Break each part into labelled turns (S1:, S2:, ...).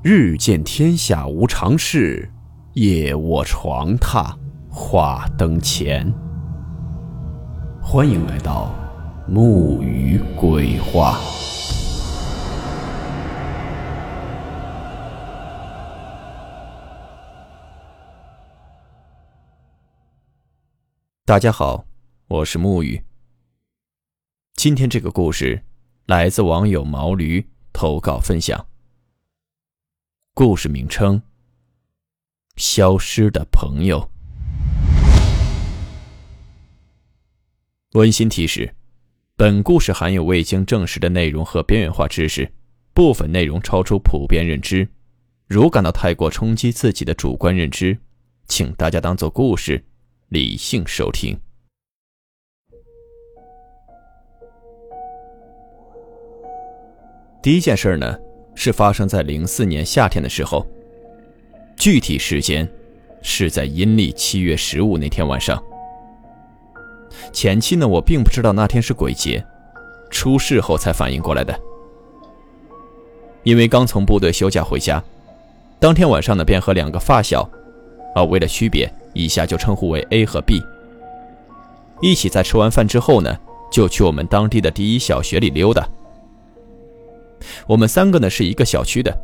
S1: 日见天下无常事，夜卧床榻话灯前。欢迎来到木鱼鬼话。大家好，我是木鱼。今天这个故事来自网友毛驴投稿分享。故事名称：消失的朋友。温馨提示：本故事含有未经证实的内容和边缘化知识，部分内容超出普遍认知。如感到太过冲击自己的主观认知，请大家当做故事，理性收听。第一件事呢？是发生在零四年夏天的时候，具体时间是在阴历七月十五那天晚上。前期呢，我并不知道那天是鬼节，出事后才反应过来的。因为刚从部队休假回家，当天晚上呢，便和两个发小，啊，为了区别，以下就称呼为 A 和 B，一起在吃完饭之后呢，就去我们当地的第一小学里溜达。我们三个呢是一个小区的，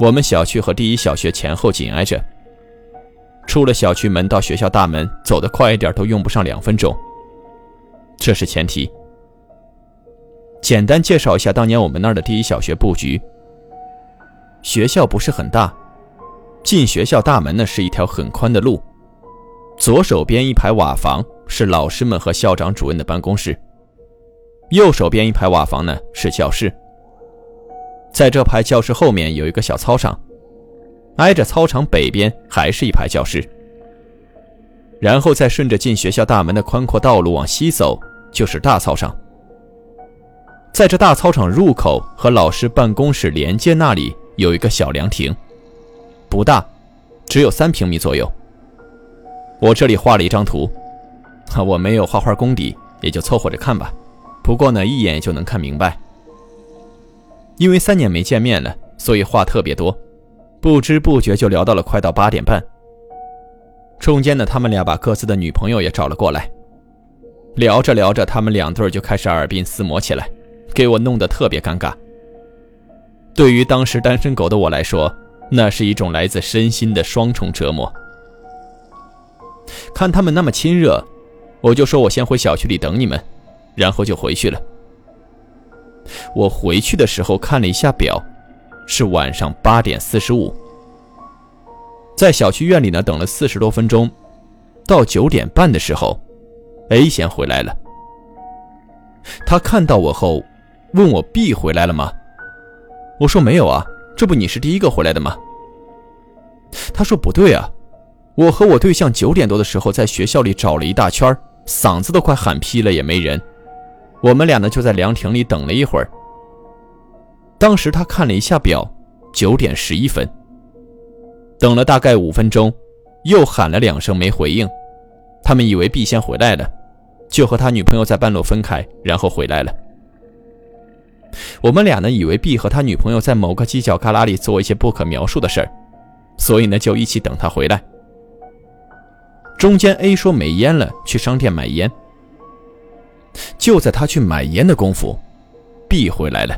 S1: 我们小区和第一小学前后紧挨着。出了小区门到学校大门，走得快一点都用不上两分钟。这是前提。简单介绍一下当年我们那儿的第一小学布局。学校不是很大，进学校大门呢是一条很宽的路，左手边一排瓦房是老师们和校长主任的办公室，右手边一排瓦房呢是教室。在这排教室后面有一个小操场，挨着操场北边还是一排教室。然后再顺着进学校大门的宽阔道路往西走，就是大操场。在这大操场入口和老师办公室连接那里有一个小凉亭，不大，只有三平米左右。我这里画了一张图，我没有画画功底，也就凑合着看吧。不过呢，一眼就能看明白。因为三年没见面了，所以话特别多，不知不觉就聊到了快到八点半。中间呢，他们俩把各自的女朋友也找了过来，聊着聊着，他们两对就开始耳鬓厮磨起来，给我弄得特别尴尬。对于当时单身狗的我来说，那是一种来自身心的双重折磨。看他们那么亲热，我就说我先回小区里等你们，然后就回去了。我回去的时候看了一下表，是晚上八点四十五。在小区院里呢等了四十多分钟，到九点半的时候，A 先回来了。他看到我后，问我 B 回来了吗？我说没有啊，这不你是第一个回来的吗？他说不对啊，我和我对象九点多的时候在学校里找了一大圈，嗓子都快喊劈了，也没人。我们俩呢就在凉亭里等了一会儿。当时他看了一下表，九点十一分。等了大概五分钟，又喊了两声没回应。他们以为 B 先回来了，就和他女朋友在半路分开，然后回来了。我们俩呢以为 B 和他女朋友在某个犄角旮旯里做一些不可描述的事儿，所以呢就一起等他回来。中间 A 说没烟了，去商店买烟。就在他去买烟的功夫，B 回来了。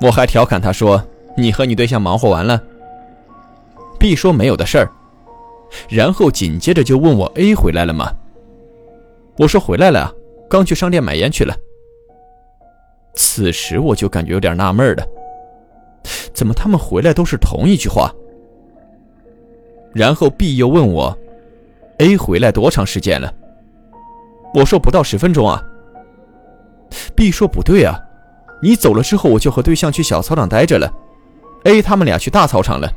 S1: 我还调侃他说：“你和你对象忙活完了。”B 说没有的事儿，然后紧接着就问我 A 回来了吗？我说回来了啊，刚去商店买烟去了。此时我就感觉有点纳闷了，怎么他们回来都是同一句话？然后 B 又问我：“A 回来多长时间了？”我说不到十分钟啊。B 说不对啊，你走了之后我就和对象去小操场待着了，A 他们俩去大操场了。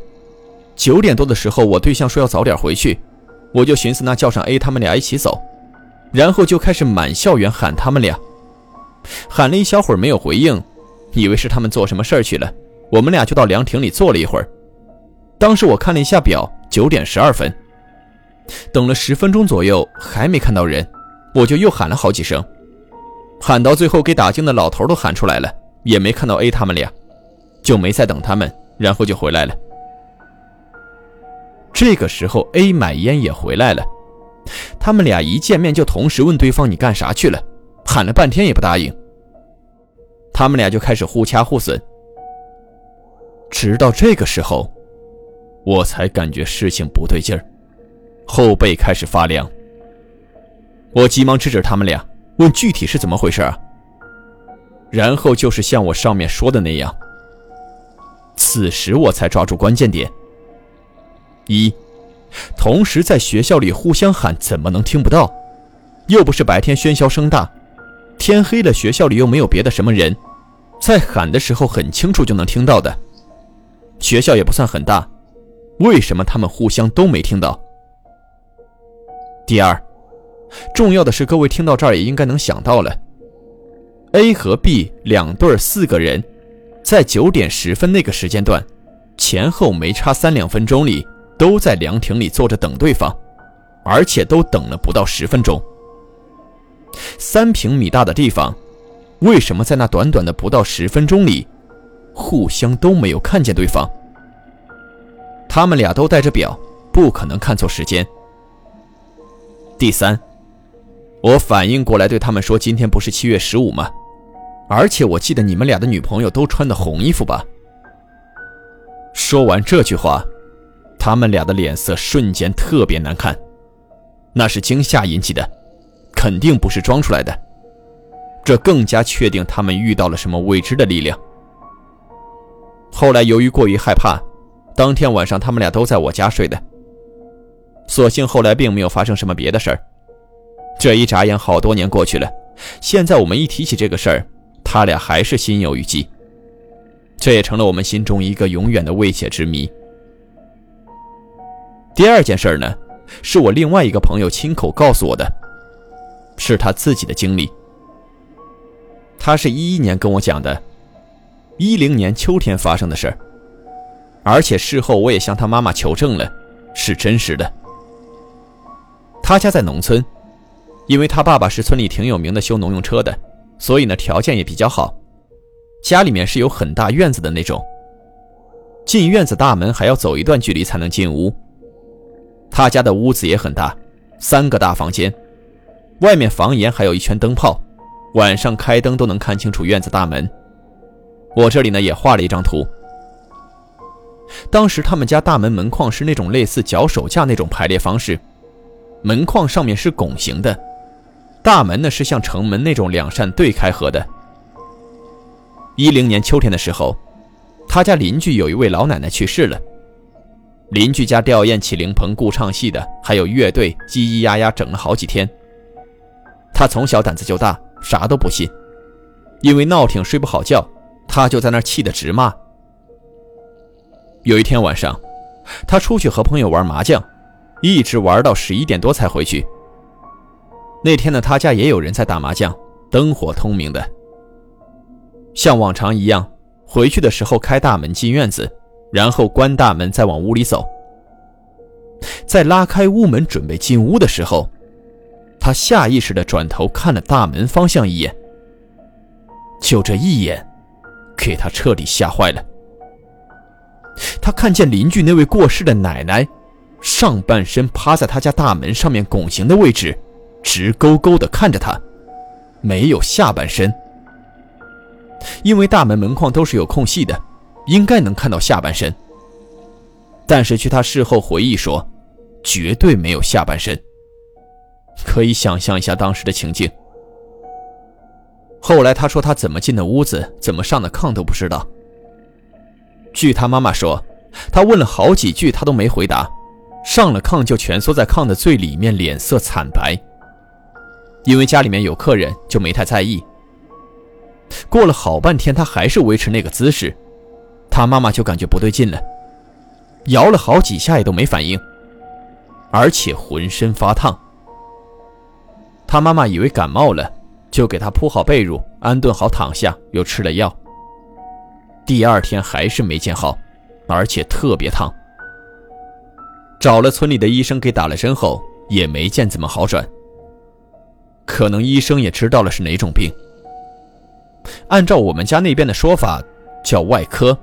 S1: 九点多的时候我对象说要早点回去，我就寻思那叫上 A 他们俩一起走，然后就开始满校园喊他们俩，喊了一小会儿没有回应，以为是他们做什么事儿去了，我们俩就到凉亭里坐了一会儿。当时我看了一下表，九点十二分，等了十分钟左右还没看到人。我就又喊了好几声，喊到最后给打惊的老头都喊出来了，也没看到 A 他们俩，就没再等他们，然后就回来了。这个时候，A 买烟也回来了。他们俩一见面就同时问对方：“你干啥去了？”喊了半天也不答应。他们俩就开始互掐互损。直到这个时候，我才感觉事情不对劲儿，后背开始发凉。我急忙制止他们俩，问具体是怎么回事啊？然后就是像我上面说的那样。此时我才抓住关键点：一，同时在学校里互相喊，怎么能听不到？又不是白天喧嚣声大，天黑了学校里又没有别的什么人，在喊的时候很清楚就能听到的。学校也不算很大，为什么他们互相都没听到？第二。重要的是，各位听到这儿也应该能想到了，A 和 B 两对四个人，在九点十分那个时间段，前后没差三两分钟里，都在凉亭里坐着等对方，而且都等了不到十分钟。三平米大的地方，为什么在那短短的不到十分钟里，互相都没有看见对方？他们俩都带着表，不可能看错时间。第三。我反应过来，对他们说：“今天不是七月十五吗？而且我记得你们俩的女朋友都穿的红衣服吧？”说完这句话，他们俩的脸色瞬间特别难看，那是惊吓引起的，肯定不是装出来的。这更加确定他们遇到了什么未知的力量。后来由于过于害怕，当天晚上他们俩都在我家睡的。所幸后来并没有发生什么别的事儿。这一眨眼，好多年过去了。现在我们一提起这个事儿，他俩还是心有余悸。这也成了我们心中一个永远的未解之谜。第二件事呢，是我另外一个朋友亲口告诉我的，是他自己的经历。他是一一年跟我讲的，一零年秋天发生的事儿，而且事后我也向他妈妈求证了，是真实的。他家在农村。因为他爸爸是村里挺有名的修农用车的，所以呢条件也比较好，家里面是有很大院子的那种。进院子大门还要走一段距离才能进屋。他家的屋子也很大，三个大房间，外面房檐还有一圈灯泡，晚上开灯都能看清楚院子大门。我这里呢也画了一张图。当时他们家大门门框是那种类似脚手架那种排列方式，门框上面是拱形的。大门呢是像城门那种两扇对开合的。一零年秋天的时候，他家邻居有一位老奶奶去世了，邻居家吊唁起灵棚雇唱戏的，还有乐队叽叽呀呀整了好几天。他从小胆子就大，啥都不信，因为闹挺睡不好觉，他就在那气得直骂。有一天晚上，他出去和朋友玩麻将，一直玩到十一点多才回去。那天呢，他家也有人在打麻将，灯火通明的。像往常一样，回去的时候开大门进院子，然后关大门再往屋里走。在拉开屋门准备进屋的时候，他下意识地转头看了大门方向一眼。就这一眼，给他彻底吓坏了。他看见邻居那位过世的奶奶，上半身趴在他家大门上面拱形的位置。直勾勾地看着他，没有下半身。因为大门门框都是有空隙的，应该能看到下半身。但是据他事后回忆说，绝对没有下半身。可以想象一下当时的情境。后来他说他怎么进的屋子，怎么上的炕都不知道。据他妈妈说，他问了好几句，他都没回答。上了炕就蜷缩在炕的最里面，脸色惨白。因为家里面有客人，就没太在意。过了好半天，他还是维持那个姿势，他妈妈就感觉不对劲了，摇了好几下也都没反应，而且浑身发烫。他妈妈以为感冒了，就给他铺好被褥，安顿好躺下，又吃了药。第二天还是没见好，而且特别烫。找了村里的医生给打了针后，也没见怎么好转。可能医生也知道了是哪种病。按照我们家那边的说法，叫外科，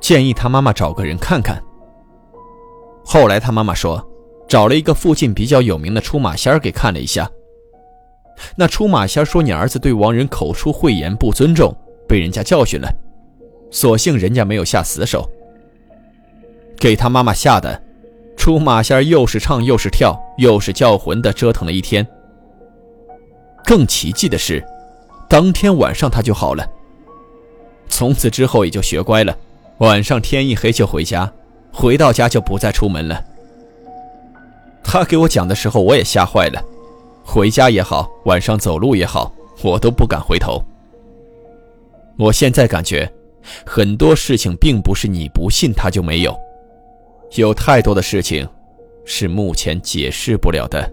S1: 建议他妈妈找个人看看。后来他妈妈说，找了一个附近比较有名的出马仙给看了一下。那出马仙说：“你儿子对亡人口出秽言，不尊重，被人家教训了。所幸人家没有下死手。给他妈妈吓的，出马仙又是唱又是跳又是叫魂的，折腾了一天。更奇迹的是，当天晚上他就好了。从此之后也就学乖了，晚上天一黑就回家，回到家就不再出门了。他给我讲的时候，我也吓坏了。”回家也好，晚上走路也好，我都不敢回头。我现在感觉，很多事情并不是你不信它就没有，有太多的事情，是目前解释不了的。